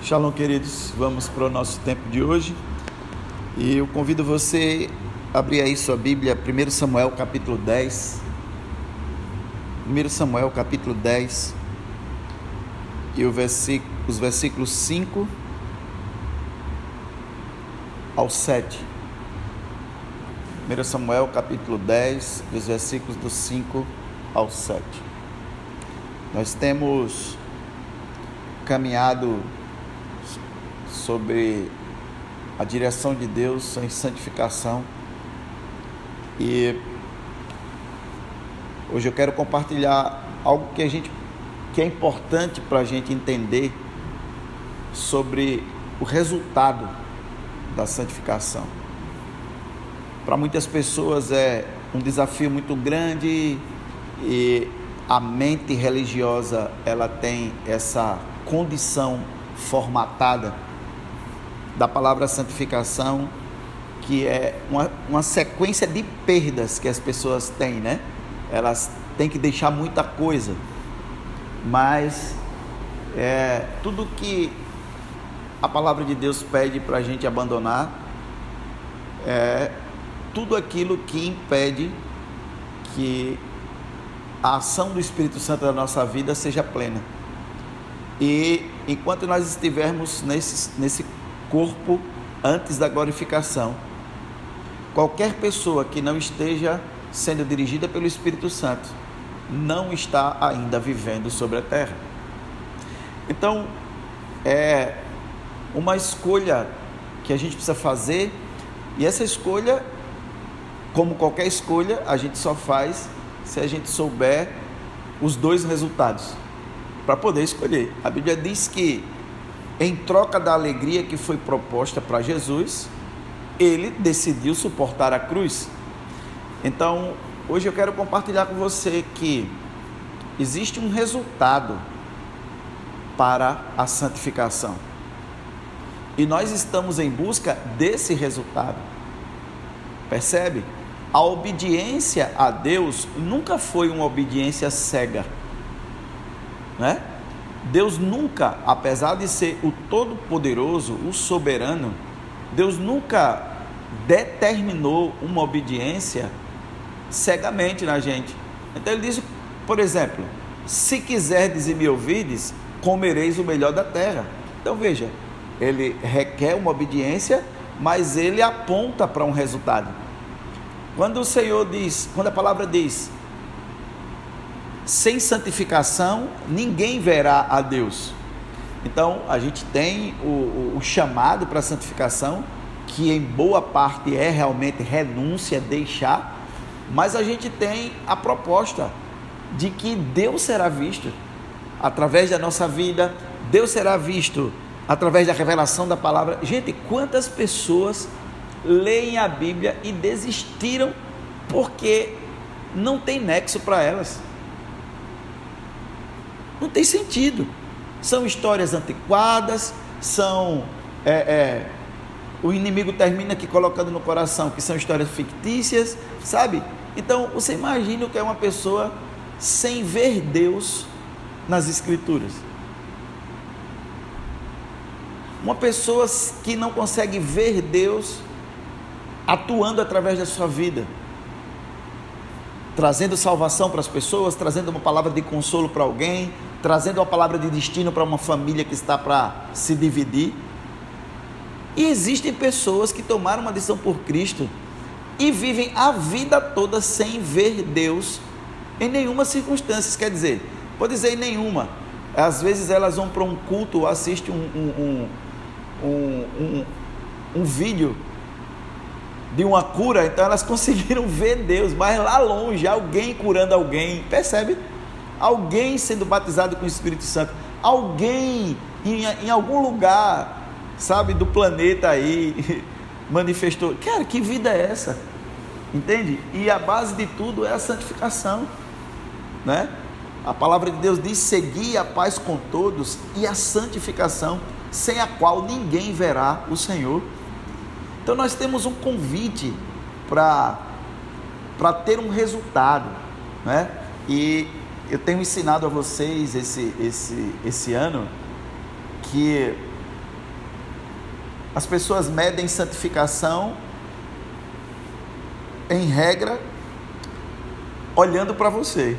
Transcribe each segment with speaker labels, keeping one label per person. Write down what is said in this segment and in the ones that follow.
Speaker 1: Shalom, queridos. Vamos para o nosso tempo de hoje. E eu convido você a abrir aí sua Bíblia, 1 Samuel capítulo 10. 1 Samuel capítulo 10. E os versículos 5 ao 7. 1 Samuel capítulo 10, os versículos do 5 ao 7. Nós temos caminhado sobre a direção de Deus em santificação. E hoje eu quero compartilhar algo que a gente que é importante para a gente entender sobre o resultado da santificação. Para muitas pessoas é um desafio muito grande e a mente religiosa ela tem essa condição formatada da palavra santificação, que é uma, uma sequência de perdas que as pessoas têm, né? Elas têm que deixar muita coisa, mas é, tudo que a palavra de Deus pede para a gente abandonar é tudo aquilo que impede que a ação do Espírito Santo na nossa vida seja plena. E enquanto nós estivermos nesse, nesse corpo antes da glorificação. Qualquer pessoa que não esteja sendo dirigida pelo Espírito Santo não está ainda vivendo sobre a terra. Então, é uma escolha que a gente precisa fazer, e essa escolha, como qualquer escolha, a gente só faz se a gente souber os dois resultados para poder escolher. A Bíblia diz que em troca da alegria que foi proposta para Jesus, ele decidiu suportar a cruz. Então, hoje eu quero compartilhar com você que existe um resultado para a santificação. E nós estamos em busca desse resultado. Percebe? A obediência a Deus nunca foi uma obediência cega, né? Deus nunca, apesar de ser o Todo-Poderoso, o Soberano, Deus nunca determinou uma obediência cegamente na gente. Então ele diz, por exemplo, se quiserdes e me ouvides, comereis o melhor da terra. Então veja, ele requer uma obediência, mas ele aponta para um resultado. Quando o Senhor diz, quando a palavra diz, sem santificação, ninguém verá a Deus. Então, a gente tem o, o, o chamado para santificação, que em boa parte é realmente renúncia, deixar, mas a gente tem a proposta de que Deus será visto através da nossa vida, Deus será visto através da revelação da palavra. Gente, quantas pessoas leem a Bíblia e desistiram porque não tem nexo para elas? Não tem sentido. São histórias antiquadas, são. É, é, o inimigo termina aqui colocando no coração que são histórias fictícias, sabe? Então você imagina o que é uma pessoa sem ver Deus nas Escrituras. Uma pessoa que não consegue ver Deus atuando através da sua vida trazendo salvação para as pessoas, trazendo uma palavra de consolo para alguém, trazendo uma palavra de destino para uma família que está para se dividir. E existem pessoas que tomaram uma decisão por Cristo e vivem a vida toda sem ver Deus em nenhuma circunstância. Quer dizer, vou dizer em nenhuma. Às vezes elas vão para um culto, assistem um, um, um, um vídeo de uma cura, então elas conseguiram ver Deus, mas lá longe, alguém curando alguém, percebe? Alguém sendo batizado com o Espírito Santo, alguém em, em algum lugar, sabe, do planeta aí, manifestou. Cara, que vida é essa? Entende? E a base de tudo é a santificação, né? A palavra de Deus diz: seguir a paz com todos e a santificação, sem a qual ninguém verá o Senhor. Então nós temos um convite para ter um resultado, né? E eu tenho ensinado a vocês esse esse esse ano que as pessoas medem santificação em regra olhando para você,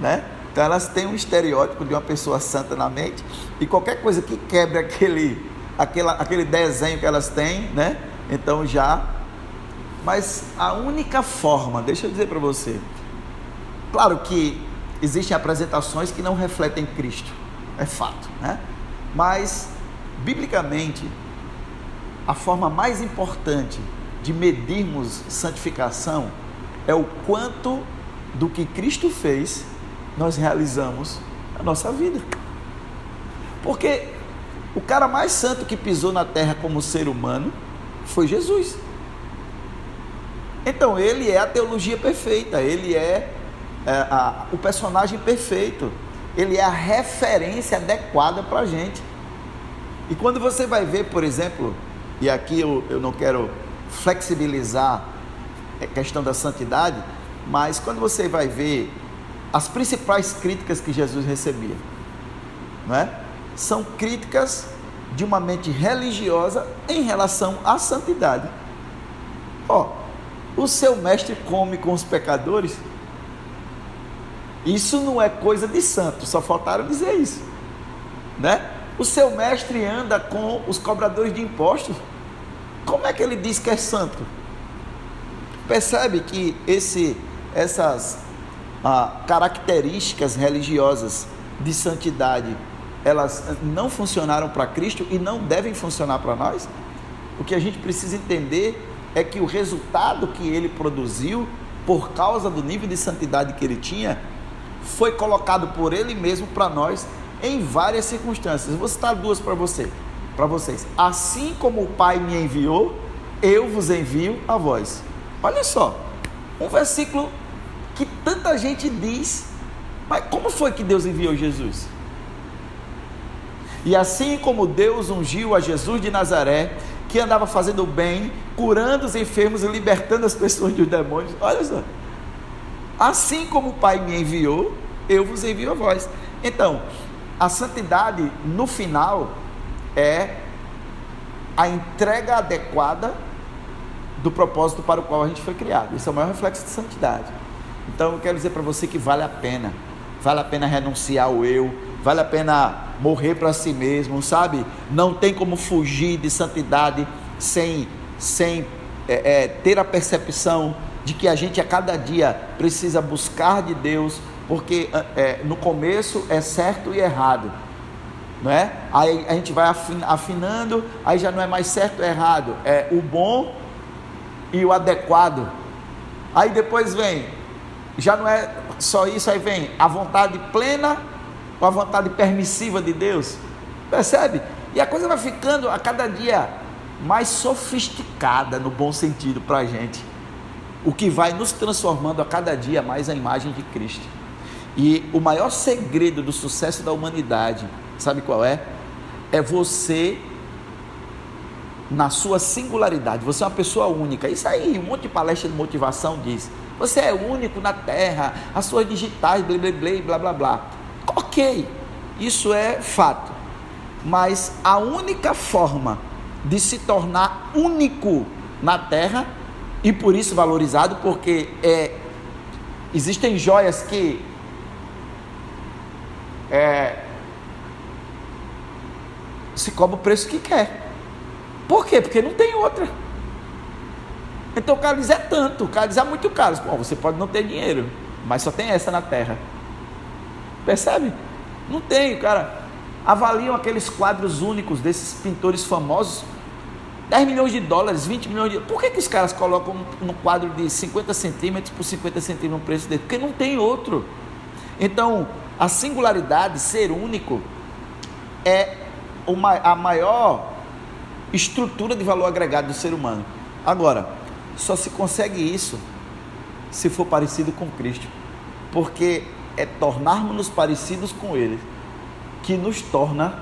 Speaker 1: né? Então elas têm um estereótipo de uma pessoa santa na mente e qualquer coisa que quebre aquele, aquela, aquele desenho que elas têm, né? Então já. Mas a única forma, deixa eu dizer para você, claro que existem apresentações que não refletem Cristo, é fato, né? Mas biblicamente a forma mais importante de medirmos santificação é o quanto do que Cristo fez nós realizamos na nossa vida. Porque o cara mais santo que pisou na terra como ser humano foi Jesus. Então ele é a teologia perfeita, ele é, é a, o personagem perfeito, ele é a referência adequada para a gente. E quando você vai ver, por exemplo, e aqui eu, eu não quero flexibilizar a questão da santidade, mas quando você vai ver as principais críticas que Jesus recebia, não é? São críticas de uma mente religiosa em relação à santidade. Ó, o seu mestre come com os pecadores. Isso não é coisa de santo, só faltaram dizer isso, né? O seu mestre anda com os cobradores de impostos. Como é que ele diz que é santo? Percebe que esse, essas ah, características religiosas de santidade, elas não funcionaram para Cristo e não devem funcionar para nós? O que a gente precisa entender é que o resultado que ele produziu, por causa do nível de santidade que ele tinha, foi colocado por ele mesmo para nós em várias circunstâncias. Vou citar duas para você para vocês. Assim como o Pai me enviou, eu vos envio a vós. Olha só, um versículo que tanta gente diz, mas como foi que Deus enviou Jesus? E assim como Deus ungiu a Jesus de Nazaré, que andava fazendo bem, curando os enfermos e libertando as pessoas dos demônios, olha só. Assim como o Pai me enviou, eu vos envio a vós. Então, a santidade, no final, é a entrega adequada do propósito para o qual a gente foi criado. Isso é o maior reflexo de santidade. Então eu quero dizer para você que vale a pena. Vale a pena renunciar ao eu, vale a pena morrer para si mesmo, sabe? Não tem como fugir de santidade sem, sem é, é, ter a percepção de que a gente a cada dia precisa buscar de Deus, porque é, no começo é certo e errado, não é? Aí a gente vai afinando, aí já não é mais certo ou errado, é o bom e o adequado. Aí depois vem, já não é só isso, aí vem a vontade plena ou a vontade permissiva de Deus. Percebe? E a coisa vai ficando a cada dia mais sofisticada no bom sentido para a gente. O que vai nos transformando a cada dia mais a imagem de Cristo. E o maior segredo do sucesso da humanidade Sabe qual é? É você na sua singularidade. Você é uma pessoa única. Isso aí, um monte de palestra de motivação diz. Você é único na Terra, as suas digitais, blá blá blá blá blá blá. Ok, isso é fato. Mas a única forma de se tornar único na Terra e por isso valorizado, porque é, existem joias que é, se cobra o preço que quer. Por quê? Porque não tem outra. Então o cara diz é tanto, o cara diz é muito caro. Bom, você pode não ter dinheiro, mas só tem essa na terra. Percebe? Não tem, cara. Avaliam aqueles quadros únicos desses pintores famosos. 10 milhões de dólares, 20 milhões de Por que, que os caras colocam no quadro de 50 centímetros por 50 centímetros no preço dele? Porque não tem outro. Então, a singularidade, ser único, é uma, a maior estrutura de valor agregado do ser humano. Agora, só se consegue isso se for parecido com Cristo, porque é tornarmos-nos parecidos com Ele que nos torna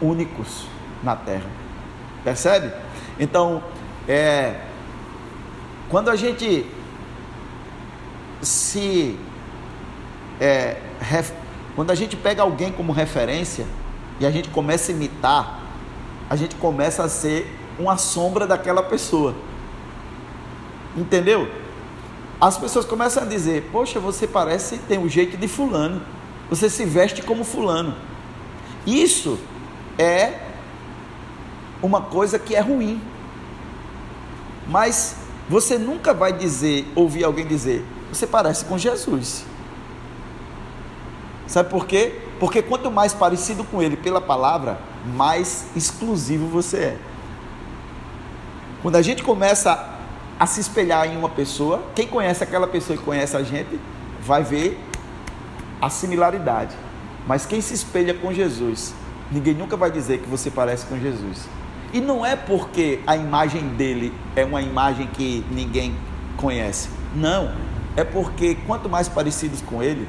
Speaker 1: únicos na terra. Percebe? Então, é, quando a gente se. É, ref, quando a gente pega alguém como referência, e a gente começa a imitar, a gente começa a ser uma sombra daquela pessoa. Entendeu? As pessoas começam a dizer: Poxa, você parece tem um jeito de fulano. Você se veste como fulano. Isso é uma coisa que é ruim. Mas você nunca vai dizer, ouvir alguém dizer, você parece com Jesus. Sabe por quê? Porque quanto mais parecido com ele pela palavra, mais exclusivo você é. Quando a gente começa a se espelhar em uma pessoa, quem conhece aquela pessoa e conhece a gente, vai ver a similaridade. Mas quem se espelha com Jesus, ninguém nunca vai dizer que você parece com Jesus. E não é porque a imagem dele é uma imagem que ninguém conhece. Não. É porque quanto mais parecidos com ele,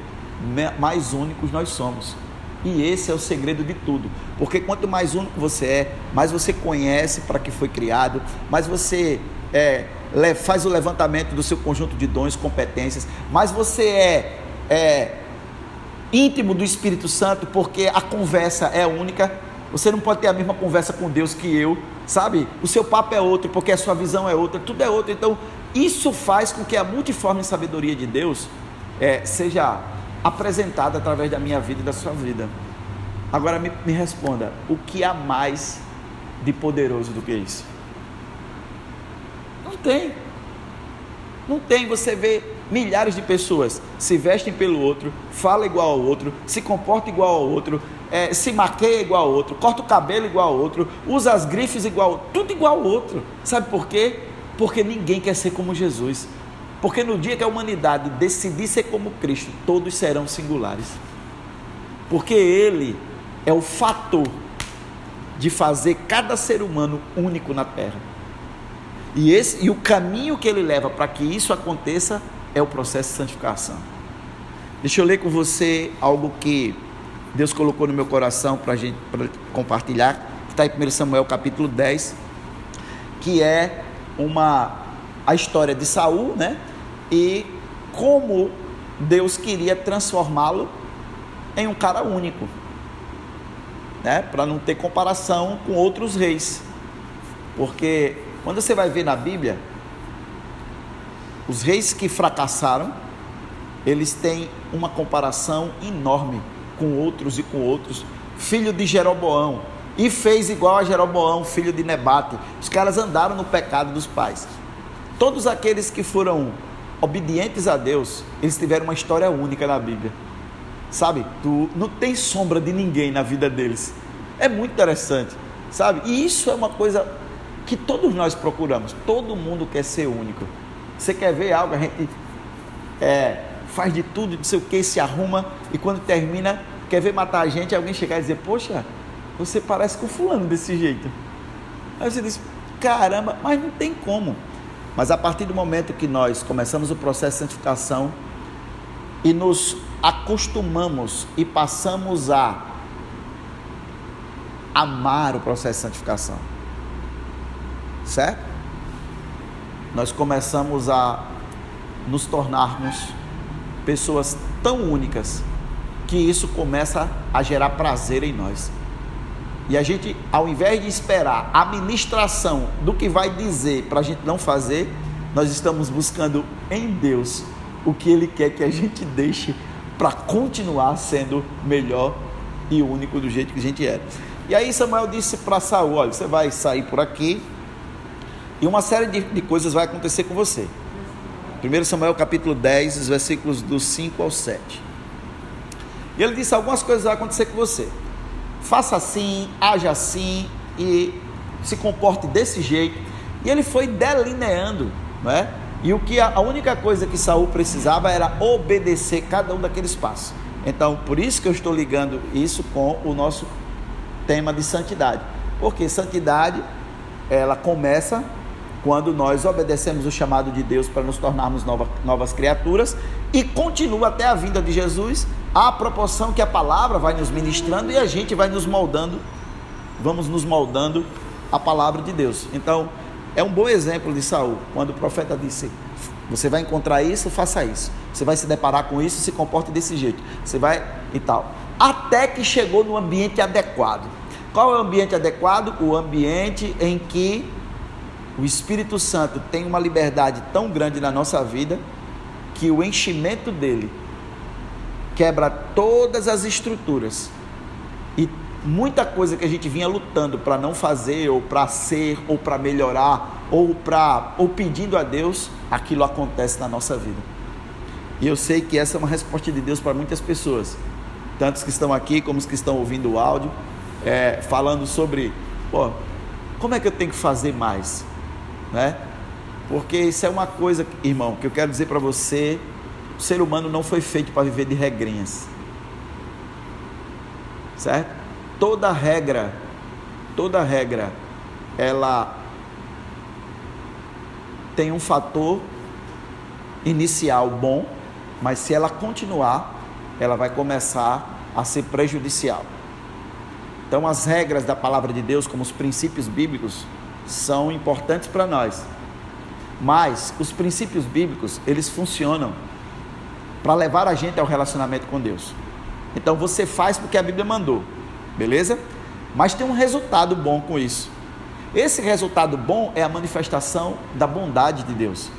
Speaker 1: mais únicos nós somos. E esse é o segredo de tudo. Porque quanto mais único você é, mais você conhece para que foi criado, mais você é, faz o levantamento do seu conjunto de dons, competências, mais você é, é íntimo do Espírito Santo, porque a conversa é única. Você não pode ter a mesma conversa com Deus que eu, sabe? O seu papo é outro, porque a sua visão é outra, tudo é outro. Então, isso faz com que a multiforme sabedoria de Deus é, seja apresentada através da minha vida e da sua vida. Agora me, me responda: o que há mais de poderoso do que isso? Não tem. Não tem. Você vê milhares de pessoas se vestem pelo outro, fala igual ao outro, se comporta igual ao outro, é, se maqueia igual ao outro, corta o cabelo igual ao outro, usa as grifes igual, tudo igual ao outro. Sabe por quê? Porque ninguém quer ser como Jesus. Porque no dia que a humanidade decidir ser como Cristo, todos serão singulares. Porque Ele é o fator de fazer cada ser humano único na terra. E, esse, e o caminho que ele leva para que isso aconteça é o processo de santificação. Deixa eu ler com você algo que Deus colocou no meu coração para gente pra compartilhar, está em 1 Samuel capítulo 10, que é uma a história de Saul, né? E como Deus queria transformá-lo em um cara único, né? Para não ter comparação com outros reis. Porque quando você vai ver na Bíblia, os reis que fracassaram, eles têm uma comparação enorme com outros e com outros. Filho de Jeroboão, e fez igual a Jeroboão, filho de Nebate. Os caras andaram no pecado dos pais. Todos aqueles que foram obedientes a Deus, eles tiveram uma história única na Bíblia. Sabe? Tu não tem sombra de ninguém na vida deles. É muito interessante, sabe? E isso é uma coisa que todos nós procuramos. Todo mundo quer ser único. Você quer ver algo, a gente é, faz de tudo, não sei o que, se arruma e quando termina quer ver matar a gente, alguém chegar e dizer, poxa, você parece com fulano desse jeito. Aí você diz, caramba, mas não tem como. Mas a partir do momento que nós começamos o processo de santificação e nos acostumamos e passamos a amar o processo de santificação, certo? Nós começamos a nos tornarmos pessoas tão únicas que isso começa a gerar prazer em nós. E a gente, ao invés de esperar a ministração do que vai dizer para a gente não fazer, nós estamos buscando em Deus o que Ele quer que a gente deixe para continuar sendo melhor e único do jeito que a gente era. E aí Samuel disse para Saul: olha, você vai sair por aqui e uma série de, de coisas vai acontecer com você. 1 Samuel capítulo 10, os versículos do 5 ao 7. E ele disse: algumas coisas vão acontecer com você. Faça assim, haja assim e se comporte desse jeito. E ele foi delineando, não é? E o que a, a única coisa que Saul precisava era obedecer cada um daqueles passos. Então, por isso que eu estou ligando isso com o nosso tema de santidade. Porque santidade ela começa quando nós obedecemos o chamado de Deus para nos tornarmos nova, novas criaturas e continua até a vinda de Jesus, à proporção que a palavra vai nos ministrando e a gente vai nos moldando, vamos nos moldando a palavra de Deus. Então, é um bom exemplo de Saul, quando o profeta disse: Você vai encontrar isso, faça isso. Você vai se deparar com isso, se comporte desse jeito. Você vai e tal. Até que chegou no ambiente adequado. Qual é o ambiente adequado? O ambiente em que o Espírito Santo tem uma liberdade tão grande na nossa vida que o enchimento dele quebra todas as estruturas. E muita coisa que a gente vinha lutando para não fazer ou para ser ou para melhorar ou para ou pedindo a Deus, aquilo acontece na nossa vida. E eu sei que essa é uma resposta de Deus para muitas pessoas, tantos que estão aqui como os que estão ouvindo o áudio, é, falando sobre, pô, como é que eu tenho que fazer mais, né? Porque isso é uma coisa, irmão, que eu quero dizer para você: o ser humano não foi feito para viver de regrinhas, certo? Toda regra, toda regra, ela tem um fator inicial bom, mas se ela continuar, ela vai começar a ser prejudicial. Então, as regras da palavra de Deus, como os princípios bíblicos, são importantes para nós. Mas os princípios bíblicos, eles funcionam para levar a gente ao relacionamento com Deus. Então, você faz porque a Bíblia mandou, beleza? Mas tem um resultado bom com isso. Esse resultado bom é a manifestação da bondade de Deus.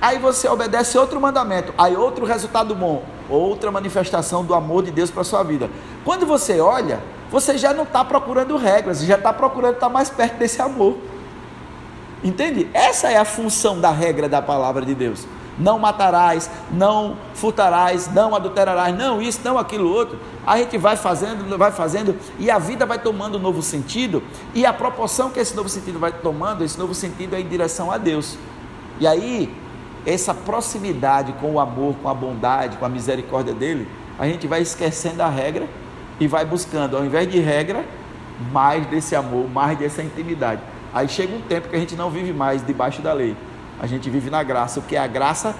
Speaker 1: Aí você obedece outro mandamento, aí outro resultado bom, outra manifestação do amor de Deus para sua vida. Quando você olha, você já não está procurando regras, já está procurando estar mais perto desse amor. Entende? Essa é a função da regra da palavra de Deus. Não matarás, não furtarás, não adulterarás, não isso, não aquilo outro. A gente vai fazendo, vai fazendo e a vida vai tomando um novo sentido. E a proporção que esse novo sentido vai tomando, esse novo sentido é em direção a Deus. E aí essa proximidade com o amor, com a bondade, com a misericórdia dele, a gente vai esquecendo a regra e vai buscando, ao invés de regra, mais desse amor, mais dessa intimidade. Aí chega um tempo que a gente não vive mais debaixo da lei, a gente vive na graça, o que é a graça,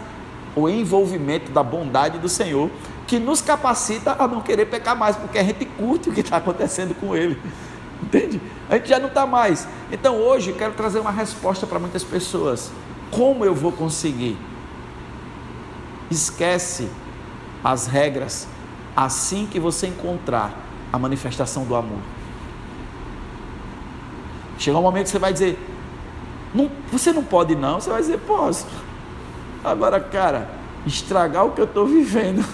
Speaker 1: o envolvimento da bondade do Senhor, que nos capacita a não querer pecar mais, porque a gente curte o que está acontecendo com Ele. Entende? A gente já não está mais. Então hoje eu quero trazer uma resposta para muitas pessoas. Como eu vou conseguir? Esquece as regras assim que você encontrar a manifestação do amor. Chega um momento que você vai dizer, não, você não pode não, você vai dizer, posso. Agora, cara, estragar o que eu estou vivendo,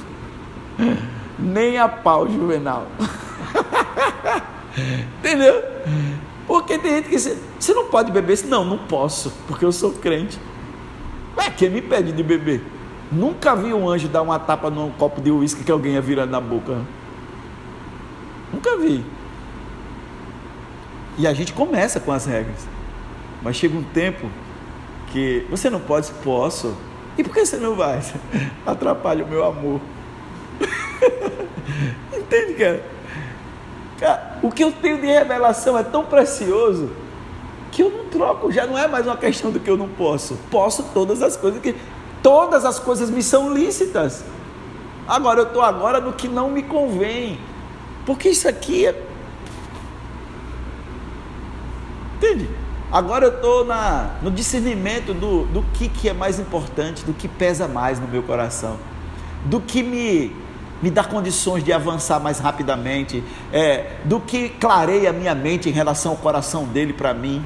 Speaker 1: nem a pau, Juvenal. Entendeu? Porque tem gente que diz, você não pode beber? Não, não posso, porque eu sou crente. Ué, quem me pede de beber? Nunca vi um anjo dar uma tapa num copo de uísque que alguém ia virando na boca. Nunca vi. E a gente começa com as regras. Mas chega um tempo que você não pode, posso. E por que você não vai? Atrapalha o meu amor. Entende, cara? Cara, o que eu tenho de revelação é tão precioso que eu não troco, já não é mais uma questão do que eu não posso. Posso todas as coisas que todas as coisas me são lícitas. Agora eu estou agora no que não me convém. Porque isso aqui é Entende? Agora eu estou no discernimento do, do que, que é mais importante, do que pesa mais no meu coração, do que me me dá condições de avançar mais rapidamente, é, do que clareia a minha mente em relação ao coração dele para mim.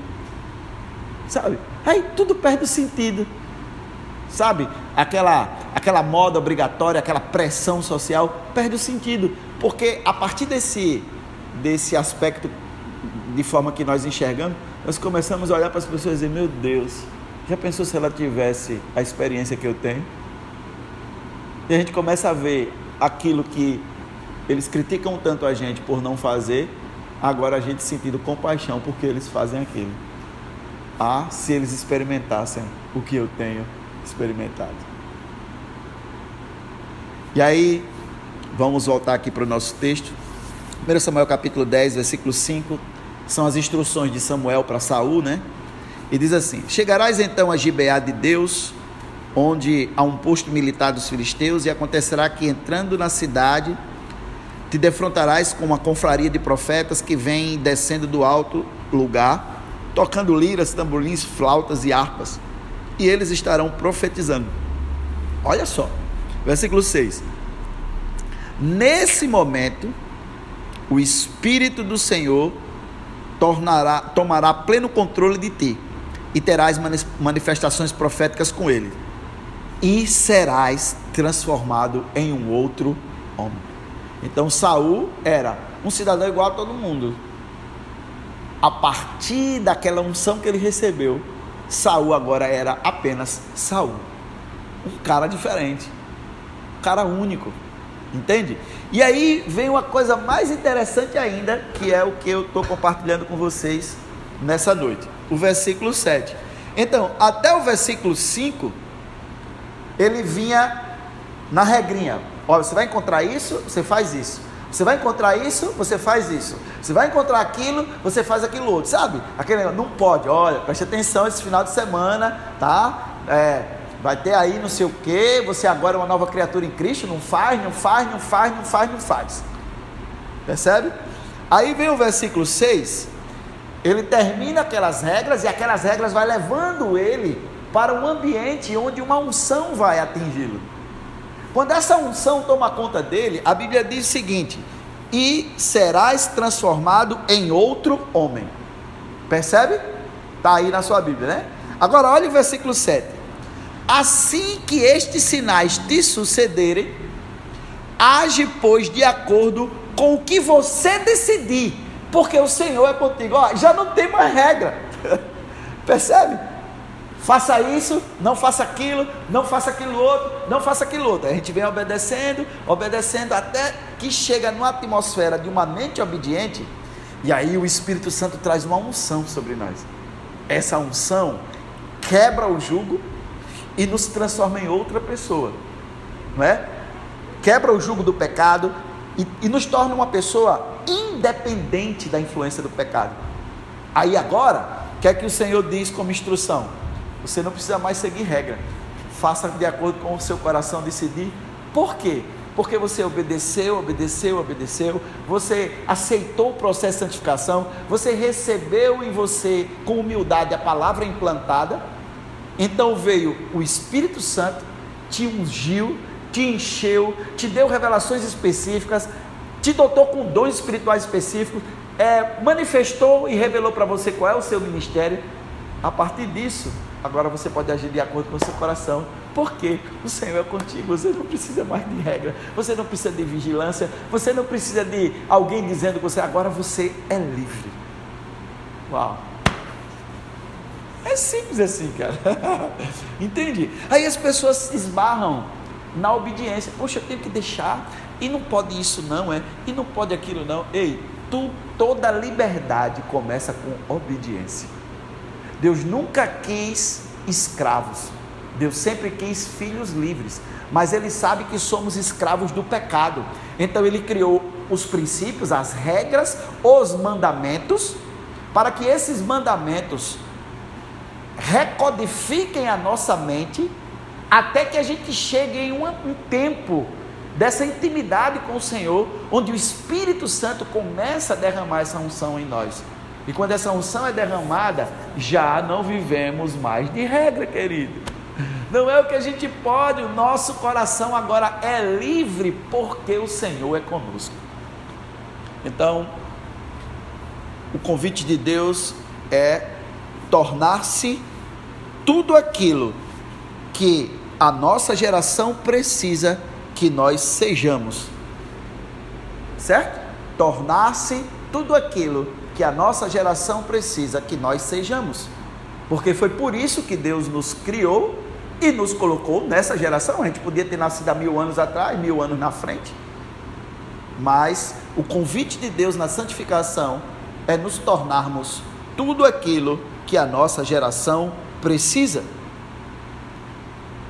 Speaker 1: Sabe? Aí tudo perde o sentido. Sabe? Aquela, aquela moda obrigatória, aquela pressão social perde o sentido. Porque a partir desse, desse aspecto, de forma que nós enxergamos, nós começamos a olhar para as pessoas e dizer: Meu Deus, já pensou se ela tivesse a experiência que eu tenho? E a gente começa a ver aquilo que eles criticam tanto a gente por não fazer, agora a gente sentindo compaixão porque eles fazem aquilo. Ah, se eles experimentassem o que eu tenho experimentado. E aí, vamos voltar aqui para o nosso texto. 1 Samuel capítulo 10, versículo 5, são as instruções de Samuel para Saul, né? E diz assim: Chegarás então a Gibeá de Deus, onde há um posto militar dos filisteus, e acontecerá que entrando na cidade, te defrontarás com uma confraria de profetas que vem descendo do alto lugar, tocando liras, tamborins, flautas e harpas, e eles estarão profetizando. Olha só, versículo 6. Nesse momento, o Espírito do Senhor tornará, tomará pleno controle de ti e terás manifestações proféticas com ele, e serás transformado em um outro homem. Então Saul era um cidadão igual a todo mundo. A partir daquela unção que ele recebeu, Saul agora era apenas Saul. Um cara diferente, um cara único. Entende? E aí vem uma coisa mais interessante ainda, que é o que eu estou compartilhando com vocês nessa noite. O versículo 7. Então, até o versículo 5, ele vinha na regrinha. Olha, você vai encontrar isso, você faz isso. Você vai encontrar isso, você faz isso. Você vai encontrar aquilo, você faz aquilo outro. Sabe? Aquele não pode. Olha, preste atenção esse final de semana, tá? É, vai ter aí não sei o que, você agora é uma nova criatura em Cristo, não faz, não faz, não faz, não faz, não faz. Percebe? Aí vem o versículo 6, ele termina aquelas regras e aquelas regras vai levando ele para um ambiente onde uma unção vai atingi-lo. Quando essa unção toma conta dele, a Bíblia diz o seguinte: e serás transformado em outro homem. Percebe? Está aí na sua Bíblia, né? Agora olha o versículo 7. Assim que estes sinais te sucederem, age, pois, de acordo com o que você decidir, porque o Senhor é contigo. Ó, já não tem mais regra. Percebe? Faça isso, não faça aquilo, não faça aquilo outro, não faça aquilo outro. A gente vem obedecendo, obedecendo até que chega numa atmosfera de uma mente obediente, e aí o Espírito Santo traz uma unção sobre nós. Essa unção quebra o jugo e nos transforma em outra pessoa, não é? Quebra o jugo do pecado e, e nos torna uma pessoa independente da influência do pecado. Aí agora, o que é que o Senhor diz como instrução? Você não precisa mais seguir regra. Faça de acordo com o seu coração decidir. Por quê? Porque você obedeceu, obedeceu, obedeceu, você aceitou o processo de santificação, você recebeu em você com humildade a palavra implantada, então veio o Espírito Santo, te ungiu, te encheu, te deu revelações específicas, te dotou com dons espirituais específicos, é, manifestou e revelou para você qual é o seu ministério. A partir disso, agora você pode agir de acordo com o seu coração, porque o Senhor é contigo, você não precisa mais de regra, você não precisa de vigilância, você não precisa de alguém dizendo que você agora você é livre. Uau! É simples assim, cara. Entende? Aí as pessoas se esbarram na obediência. Poxa, eu tenho que deixar. E não pode isso não, é? E não pode aquilo não. Ei, tu, toda liberdade começa com obediência. Deus nunca quis escravos. Deus sempre quis filhos livres. Mas Ele sabe que somos escravos do pecado. Então Ele criou os princípios, as regras, os mandamentos, para que esses mandamentos recodifiquem a nossa mente até que a gente chegue em um, um tempo dessa intimidade com o Senhor, onde o Espírito Santo começa a derramar essa unção em nós. E quando essa unção é derramada, já não vivemos mais de regra, querido. Não é o que a gente pode, o nosso coração agora é livre porque o Senhor é conosco. Então, o convite de Deus é tornar-se tudo aquilo que a nossa geração precisa que nós sejamos. Certo? Tornar-se tudo aquilo que a nossa geração precisa que nós sejamos. Porque foi por isso que Deus nos criou e nos colocou nessa geração. A gente podia ter nascido há mil anos atrás, mil anos na frente. Mas o convite de Deus na santificação é nos tornarmos tudo aquilo que a nossa geração precisa.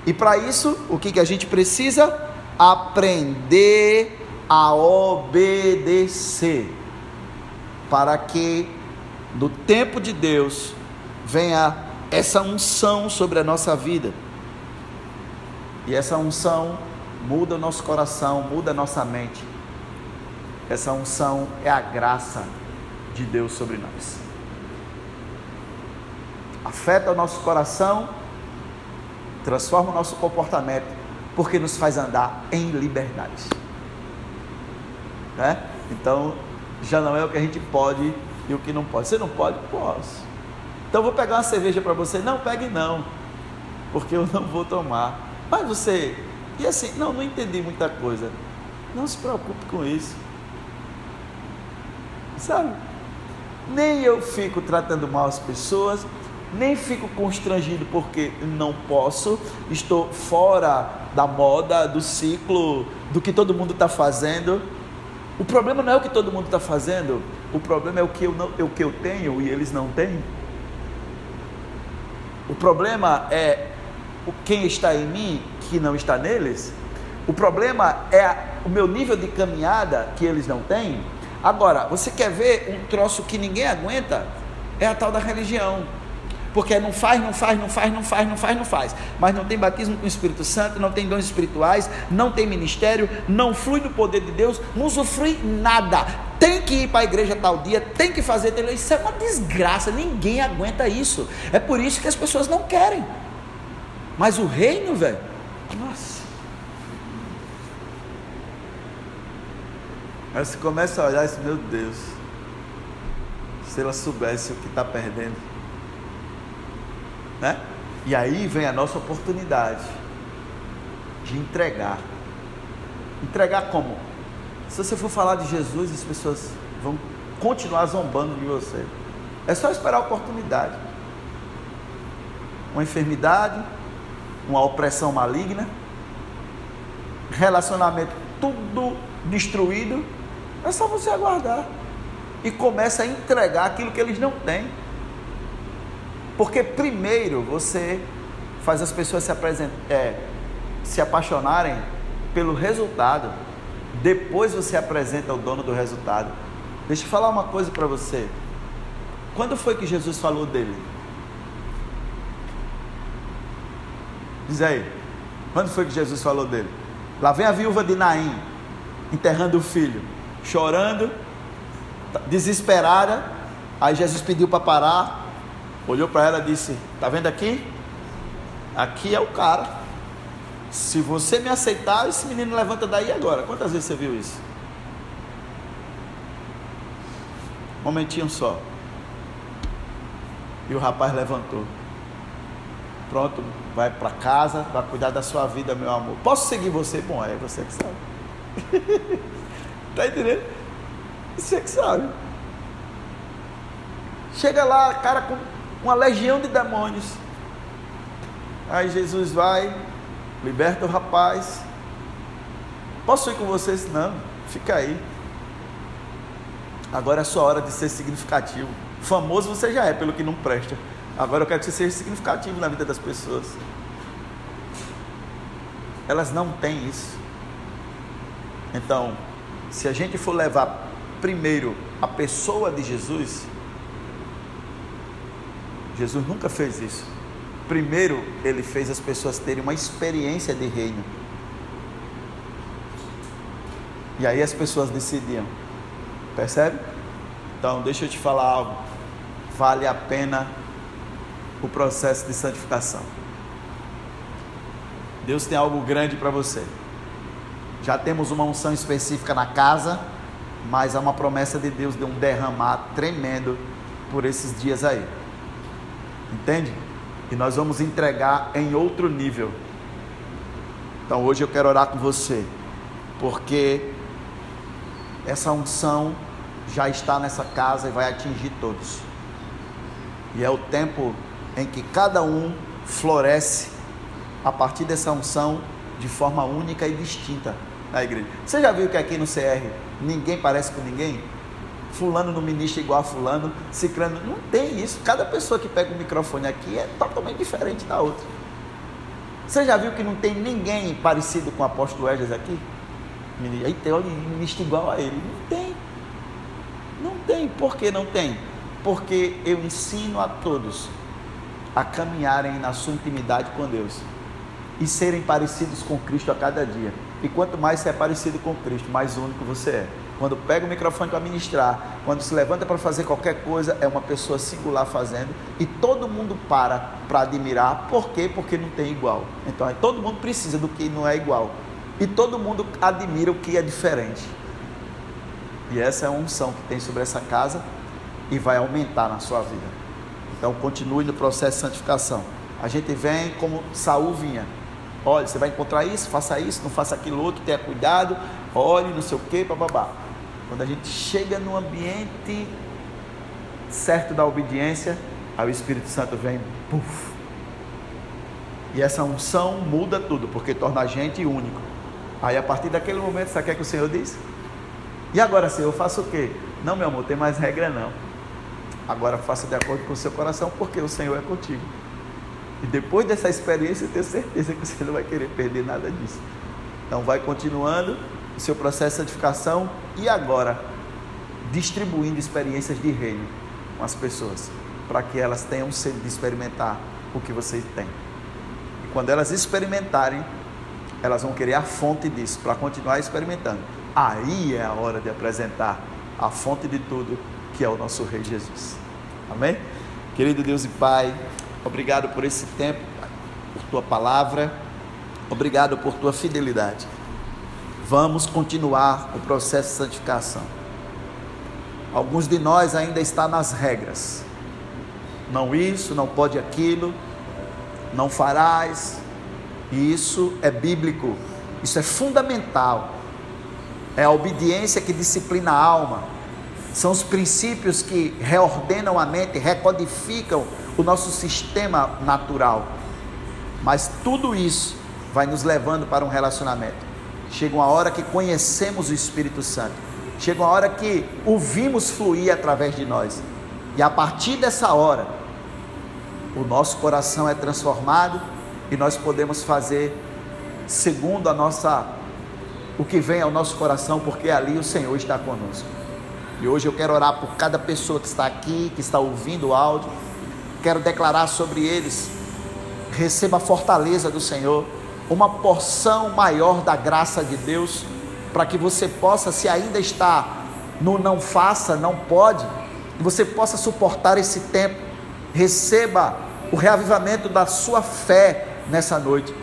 Speaker 1: E para isso, o que, que a gente precisa? Aprender a obedecer. Para que no tempo de Deus venha essa unção sobre a nossa vida. E essa unção muda o nosso coração, muda a nossa mente. Essa unção é a graça de Deus sobre nós afeta o nosso coração, transforma o nosso comportamento, porque nos faz andar em liberdade. Né? Então, já não é o que a gente pode e o que não pode. Você não pode? Posso. Então vou pegar uma cerveja para você. Não, pegue não, porque eu não vou tomar. Mas você, e assim, não, não entendi muita coisa. Não se preocupe com isso. Sabe? Nem eu fico tratando mal as pessoas, nem fico constrangido porque não posso, estou fora da moda, do ciclo, do que todo mundo está fazendo. O problema não é o que todo mundo está fazendo, o problema é o que eu, não, é o que eu tenho e eles não têm. O problema é quem está em mim que não está neles. O problema é o meu nível de caminhada que eles não têm. Agora, você quer ver um troço que ninguém aguenta? É a tal da religião. Porque não faz, não faz, não faz, não faz, não faz, não faz. Mas não tem batismo com o Espírito Santo, não tem dons espirituais, não tem ministério, não flui no poder de Deus, não usufrui nada. Tem que ir para a igreja tal dia, tem que fazer. Isso é uma desgraça, ninguém aguenta isso. É por isso que as pessoas não querem. Mas o reino, velho, nossa. Aí você começa a olhar e diz, meu Deus, se ela soubesse o que está perdendo. Né? E aí vem a nossa oportunidade de entregar. Entregar como? Se você for falar de Jesus, as pessoas vão continuar zombando de você. É só esperar a oportunidade. Uma enfermidade, uma opressão maligna, relacionamento tudo destruído, é só você aguardar e começa a entregar aquilo que eles não têm. Porque primeiro você faz as pessoas se, é, se apaixonarem pelo resultado, depois você apresenta o dono do resultado. Deixa eu falar uma coisa para você. Quando foi que Jesus falou dele? Diz aí. Quando foi que Jesus falou dele? Lá vem a viúva de Naim, enterrando o filho, chorando, desesperada. Aí Jesus pediu para parar, olhou para ela e disse: Está vendo aqui? Aqui é o cara. Se você me aceitar, esse menino levanta daí agora. Quantas vezes você viu isso? Um momentinho só. E o rapaz levantou. Pronto, vai para casa, vai cuidar da sua vida, meu amor. Posso seguir você? Bom, é você que sabe. tá entendendo? Você que sabe. Chega lá, cara, com uma legião de demônios. Aí Jesus vai, liberta o rapaz. Posso ir com vocês? Não, fica aí. Agora é sua hora de ser significativo. Famoso você já é, pelo que não presta. Agora eu quero que você seja significativo na vida das pessoas. Elas não têm isso. Então, se a gente for levar primeiro a pessoa de Jesus, Jesus nunca fez isso. Primeiro, ele fez as pessoas terem uma experiência de reino. E aí as pessoas decidiam. Percebe? Então, deixa eu te falar algo. Vale a pena o processo de santificação. Deus tem algo grande para você. Já temos uma unção específica na casa, mas há uma promessa de Deus de um derramar tremendo por esses dias aí. Entende? E nós vamos entregar em outro nível. Então hoje eu quero orar com você, porque essa unção já está nessa casa e vai atingir todos. E é o tempo em que cada um floresce a partir dessa unção de forma única e distinta na igreja. Você já viu que aqui no CR ninguém parece com ninguém? Fulano não ministra igual a fulano, ciclano. Não tem isso. Cada pessoa que pega o microfone aqui é totalmente diferente da outra. Você já viu que não tem ninguém parecido com o apóstolo Edges aqui? Aí tem, olha, ministra igual a ele. Não tem. Não tem. Por que não tem? Porque eu ensino a todos a caminharem na sua intimidade com Deus e serem parecidos com Cristo a cada dia. E quanto mais você é parecido com Cristo, mais único você é. Quando pega o microfone para ministrar, quando se levanta para fazer qualquer coisa, é uma pessoa singular fazendo e todo mundo para para admirar. Por quê? Porque não tem igual. Então, todo mundo precisa do que não é igual. E todo mundo admira o que é diferente. E essa é a unção que tem sobre essa casa e vai aumentar na sua vida. Então continue no processo de santificação. A gente vem como Saul vinha. Olha, você vai encontrar isso, faça isso, não faça aquilo outro, tenha cuidado, olhe, não sei o que, babá. Quando a gente chega no ambiente certo da obediência, aí o Espírito Santo vem, puf. E essa unção muda tudo, porque torna a gente único. Aí a partir daquele momento, sabe o que, é que o Senhor diz? E agora, Senhor, eu faço o quê? Não, meu amor, tem mais regra não. Agora faça de acordo com o seu coração, porque o Senhor é contigo. E depois dessa experiência, eu tenho certeza que você não vai querer perder nada disso. Então, vai continuando o seu processo de santificação e agora distribuindo experiências de reino com as pessoas, para que elas tenham sede de experimentar o que vocês têm. E quando elas experimentarem, elas vão querer a fonte disso, para continuar experimentando. Aí é a hora de apresentar a fonte de tudo, que é o nosso Rei Jesus. Amém? Querido Deus e Pai, obrigado por esse tempo, por tua palavra, obrigado por tua fidelidade. Vamos continuar o processo de santificação. Alguns de nós ainda está nas regras. Não isso, não pode aquilo, não farás. E isso é bíblico. Isso é fundamental. É a obediência que disciplina a alma são os princípios que reordenam a mente, recodificam o nosso sistema natural. Mas tudo isso vai nos levando para um relacionamento. Chega uma hora que conhecemos o Espírito Santo. Chega uma hora que o vimos fluir através de nós. E a partir dessa hora, o nosso coração é transformado e nós podemos fazer segundo a nossa o que vem ao nosso coração, porque ali o Senhor está conosco. E hoje eu quero orar por cada pessoa que está aqui, que está ouvindo o áudio. Quero declarar sobre eles: receba a fortaleza do Senhor, uma porção maior da graça de Deus, para que você possa, se ainda está no não faça, não pode, você possa suportar esse tempo. Receba o reavivamento da sua fé nessa noite.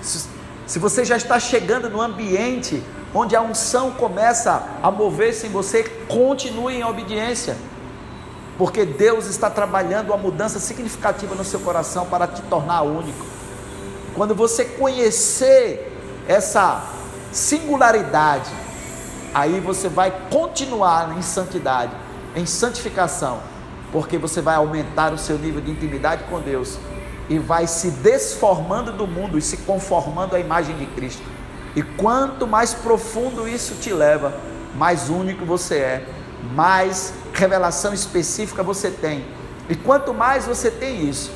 Speaker 1: Se, se você já está chegando no ambiente onde a unção começa a mover-se em você, continue em obediência, porque Deus está trabalhando uma mudança significativa no seu coração para te tornar único. Quando você conhecer essa singularidade, aí você vai continuar em santidade, em santificação, porque você vai aumentar o seu nível de intimidade com Deus e vai se desformando do mundo e se conformando à imagem de Cristo. E quanto mais profundo isso te leva, mais único você é, mais revelação específica você tem. E quanto mais você tem isso,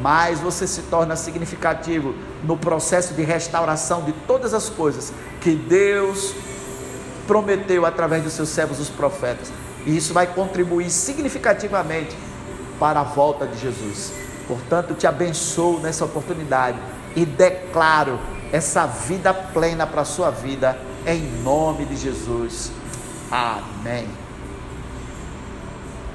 Speaker 1: mais você se torna significativo no processo de restauração de todas as coisas que Deus prometeu através dos seus servos, os profetas. E isso vai contribuir significativamente para a volta de Jesus. Portanto, te abençoo nessa oportunidade e declaro essa vida plena para a sua vida, em nome de Jesus. Amém.